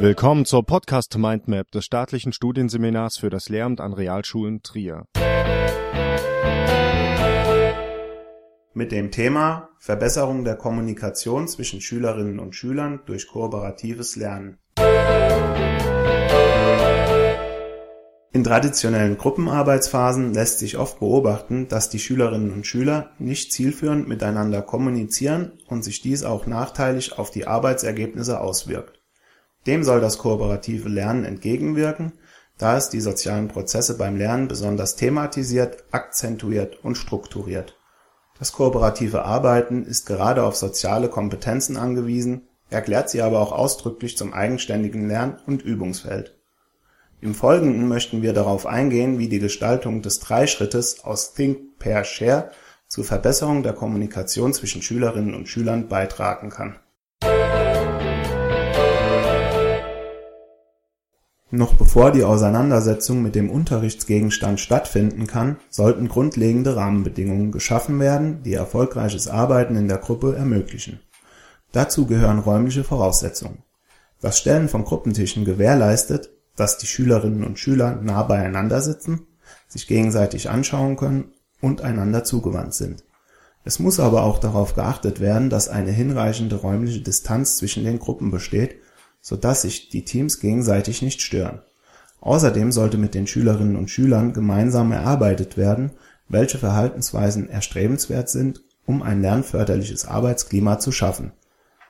Willkommen zur Podcast Mindmap des staatlichen Studienseminars für das Lehramt an Realschulen Trier. Mit dem Thema Verbesserung der Kommunikation zwischen Schülerinnen und Schülern durch kooperatives Lernen. In traditionellen Gruppenarbeitsphasen lässt sich oft beobachten, dass die Schülerinnen und Schüler nicht zielführend miteinander kommunizieren und sich dies auch nachteilig auf die Arbeitsergebnisse auswirkt. Dem soll das kooperative Lernen entgegenwirken, da es die sozialen Prozesse beim Lernen besonders thematisiert, akzentuiert und strukturiert. Das kooperative Arbeiten ist gerade auf soziale Kompetenzen angewiesen, erklärt sie aber auch ausdrücklich zum eigenständigen Lern- und Übungsfeld. Im Folgenden möchten wir darauf eingehen, wie die Gestaltung des Dreischrittes aus Think, Pair, Share zur Verbesserung der Kommunikation zwischen Schülerinnen und Schülern beitragen kann Noch bevor die Auseinandersetzung mit dem Unterrichtsgegenstand stattfinden kann, sollten grundlegende Rahmenbedingungen geschaffen werden, die erfolgreiches Arbeiten in der Gruppe ermöglichen. Dazu gehören räumliche Voraussetzungen. Das Stellen von Gruppentischen gewährleistet, dass die Schülerinnen und Schüler nah beieinander sitzen, sich gegenseitig anschauen können und einander zugewandt sind. Es muss aber auch darauf geachtet werden, dass eine hinreichende räumliche Distanz zwischen den Gruppen besteht so dass sich die Teams gegenseitig nicht stören. Außerdem sollte mit den Schülerinnen und Schülern gemeinsam erarbeitet werden, welche Verhaltensweisen erstrebenswert sind, um ein lernförderliches Arbeitsklima zu schaffen.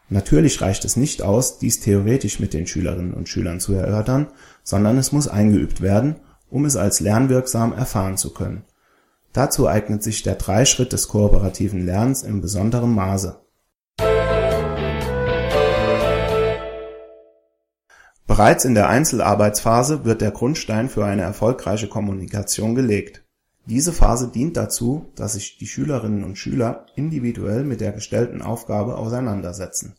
Natürlich reicht es nicht aus, dies theoretisch mit den Schülerinnen und Schülern zu erörtern, sondern es muss eingeübt werden, um es als lernwirksam erfahren zu können. Dazu eignet sich der Dreischritt des kooperativen Lernens in besonderem Maße Bereits in der Einzelarbeitsphase wird der Grundstein für eine erfolgreiche Kommunikation gelegt. Diese Phase dient dazu, dass sich die Schülerinnen und Schüler individuell mit der gestellten Aufgabe auseinandersetzen.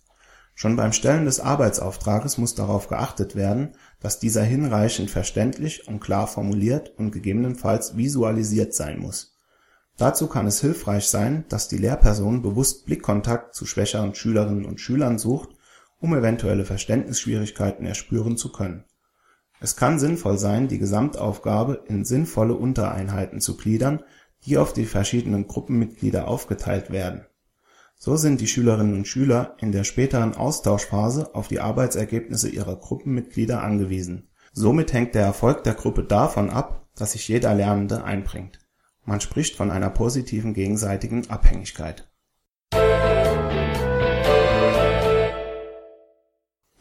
Schon beim Stellen des Arbeitsauftrages muss darauf geachtet werden, dass dieser hinreichend verständlich und klar formuliert und gegebenenfalls visualisiert sein muss. Dazu kann es hilfreich sein, dass die Lehrperson bewusst Blickkontakt zu schwächeren Schülerinnen und Schülern sucht um eventuelle Verständnisschwierigkeiten erspüren zu können. Es kann sinnvoll sein, die Gesamtaufgabe in sinnvolle Untereinheiten zu gliedern, die auf die verschiedenen Gruppenmitglieder aufgeteilt werden. So sind die Schülerinnen und Schüler in der späteren Austauschphase auf die Arbeitsergebnisse ihrer Gruppenmitglieder angewiesen. Somit hängt der Erfolg der Gruppe davon ab, dass sich jeder Lernende einbringt. Man spricht von einer positiven gegenseitigen Abhängigkeit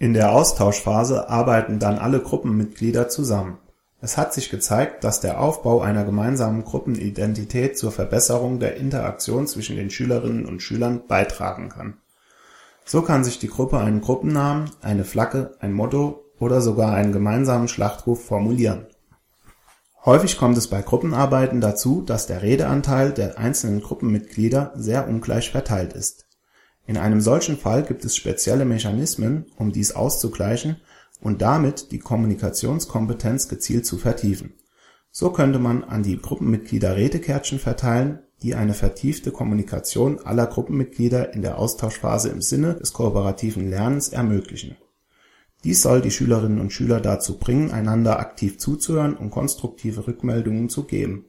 In der Austauschphase arbeiten dann alle Gruppenmitglieder zusammen. Es hat sich gezeigt, dass der Aufbau einer gemeinsamen Gruppenidentität zur Verbesserung der Interaktion zwischen den Schülerinnen und Schülern beitragen kann. So kann sich die Gruppe einen Gruppennamen, eine Flagge, ein Motto oder sogar einen gemeinsamen Schlachtruf formulieren. Häufig kommt es bei Gruppenarbeiten dazu, dass der Redeanteil der einzelnen Gruppenmitglieder sehr ungleich verteilt ist in einem solchen Fall gibt es spezielle Mechanismen, um dies auszugleichen und damit die Kommunikationskompetenz gezielt zu vertiefen. So könnte man an die Gruppenmitglieder Rätekärtchen verteilen, die eine vertiefte Kommunikation aller Gruppenmitglieder in der Austauschphase im Sinne des kooperativen Lernens ermöglichen. Dies soll die Schülerinnen und Schüler dazu bringen, einander aktiv zuzuhören und konstruktive Rückmeldungen zu geben.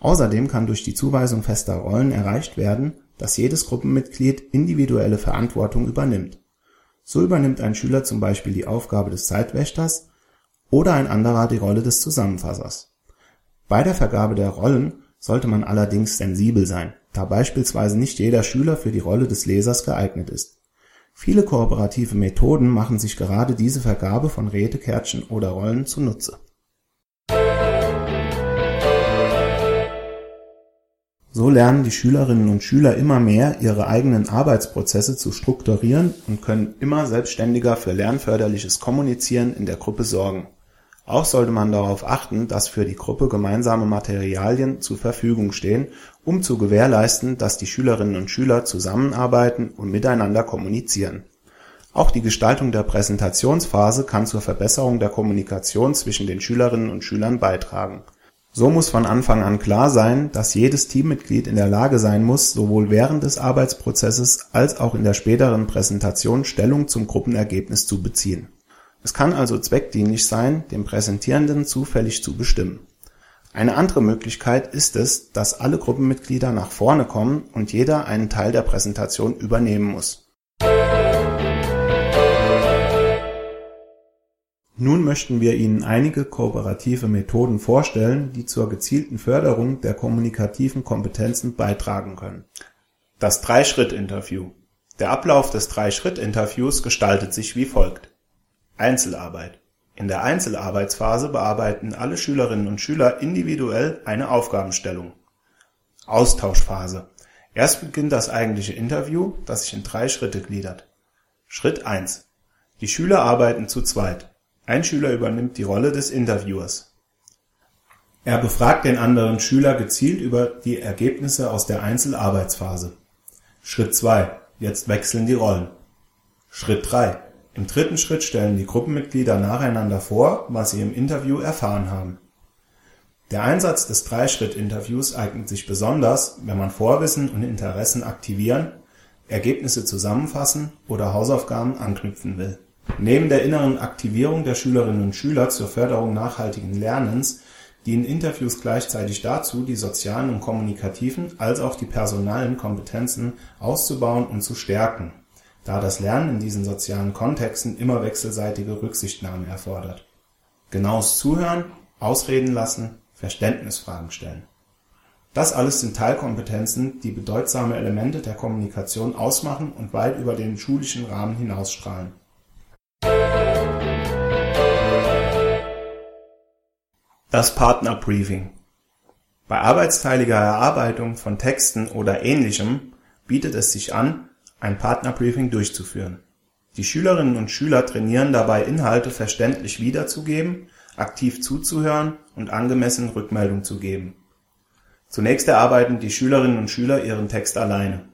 Außerdem kann durch die Zuweisung fester Rollen erreicht werden dass jedes Gruppenmitglied individuelle Verantwortung übernimmt. So übernimmt ein Schüler zum Beispiel die Aufgabe des Zeitwächters oder ein anderer die Rolle des Zusammenfassers. Bei der Vergabe der Rollen sollte man allerdings sensibel sein, da beispielsweise nicht jeder Schüler für die Rolle des Lesers geeignet ist. Viele kooperative Methoden machen sich gerade diese Vergabe von Rätekärtchen oder Rollen zunutze So lernen die Schülerinnen und Schüler immer mehr, ihre eigenen Arbeitsprozesse zu strukturieren und können immer selbstständiger für lernförderliches Kommunizieren in der Gruppe sorgen. Auch sollte man darauf achten, dass für die Gruppe gemeinsame Materialien zur Verfügung stehen, um zu gewährleisten, dass die Schülerinnen und Schüler zusammenarbeiten und miteinander kommunizieren. Auch die Gestaltung der Präsentationsphase kann zur Verbesserung der Kommunikation zwischen den Schülerinnen und Schülern beitragen so muss von Anfang an klar sein, dass jedes Teammitglied in der Lage sein muss, sowohl während des Arbeitsprozesses als auch in der späteren Präsentation Stellung zum Gruppenergebnis zu beziehen. Es kann also zweckdienlich sein, den Präsentierenden zufällig zu bestimmen. Eine andere Möglichkeit ist es, dass alle Gruppenmitglieder nach vorne kommen und jeder einen Teil der Präsentation übernehmen muss. Nun möchten wir Ihnen einige kooperative Methoden vorstellen, die zur gezielten Förderung der kommunikativen Kompetenzen beitragen können. Das Drei-Schritt-Interview Der Ablauf des Drei-Schritt-Interviews gestaltet sich wie folgt Einzelarbeit: In der Einzelarbeitsphase bearbeiten alle Schülerinnen und Schüler individuell eine Aufgabenstellung. Austauschphase: Erst beginnt das eigentliche Interview, das sich in drei Schritte gliedert. Schritt 1: Die Schüler arbeiten zu zweit. Ein Schüler übernimmt die Rolle des Interviewers. Er befragt den anderen Schüler gezielt über die Ergebnisse aus der Einzelarbeitsphase. Schritt 2: Jetzt wechseln die Rollen. Schritt 3 im dritten Schritt stellen die Gruppenmitglieder nacheinander vor, was sie im Interview erfahren haben. Der Einsatz des Dreischritt-Interviews eignet sich besonders, wenn man Vorwissen und Interessen aktivieren, Ergebnisse zusammenfassen oder Hausaufgaben anknüpfen will. Neben der inneren Aktivierung der Schülerinnen und Schüler zur Förderung nachhaltigen Lernens dienen Interviews gleichzeitig dazu, die sozialen und kommunikativen als auch die personalen Kompetenzen auszubauen und zu stärken da das Lernen in diesen sozialen Kontexten immer wechselseitige Rücksichtnahme erfordert. Genaues Zuhören, Ausreden lassen, Verständnisfragen stellen. Das alles sind Teilkompetenzen, die bedeutsame Elemente der Kommunikation ausmachen und weit über den schulischen Rahmen hinausstrahlen. Das Partnerbriefing Bei arbeitsteiliger Erarbeitung von Texten oder Ähnlichem bietet es sich an ein Partnerbriefing durchzuführen. Die Schülerinnen und Schüler trainieren dabei Inhalte verständlich wiederzugeben, aktiv zuzuhören und angemessen Rückmeldung zu geben. Zunächst erarbeiten die Schülerinnen und Schüler ihren Text alleine.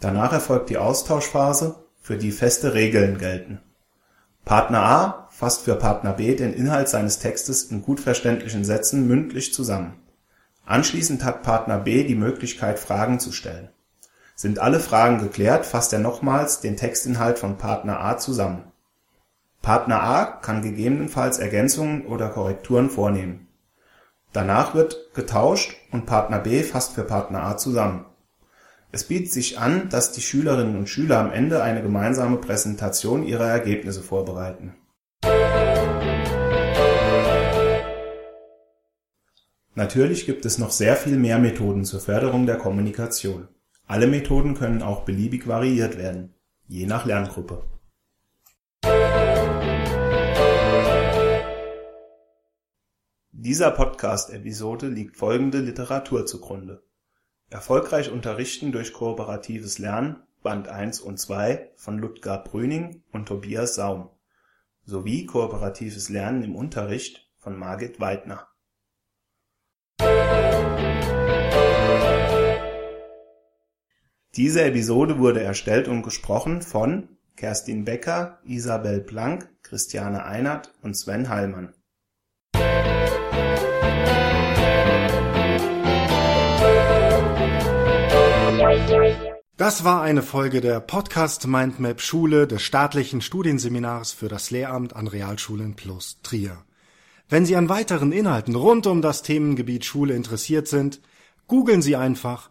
Danach erfolgt die Austauschphase, für die feste Regeln gelten. Partner A fasst für Partner B den Inhalt seines Textes in gut verständlichen Sätzen mündlich zusammen. Anschließend hat Partner B die Möglichkeit Fragen zu stellen sind alle Fragen geklärt, fasst er nochmals den Textinhalt von Partner A zusammen. Partner A kann gegebenenfalls Ergänzungen oder Korrekturen vornehmen. Danach wird getauscht und Partner B fasst für Partner A zusammen. Es bietet sich an, dass die Schülerinnen und Schüler am Ende eine gemeinsame Präsentation ihrer Ergebnisse vorbereiten. Natürlich gibt es noch sehr viel mehr Methoden zur Förderung der Kommunikation. Alle Methoden können auch beliebig variiert werden, je nach Lerngruppe. Dieser Podcast-Episode liegt folgende Literatur zugrunde: Erfolgreich unterrichten durch kooperatives Lernen Band 1 und 2 von Ludger Brüning und Tobias Saum sowie Kooperatives Lernen im Unterricht von Margit Weidner Diese Episode wurde erstellt und gesprochen von Kerstin Becker, Isabel Planck, Christiane Einert und Sven Heilmann. Das war eine Folge der Podcast Mindmap Schule des staatlichen Studienseminars für das Lehramt an Realschulen plus Trier. Wenn Sie an weiteren Inhalten rund um das Themengebiet Schule interessiert sind, googeln Sie einfach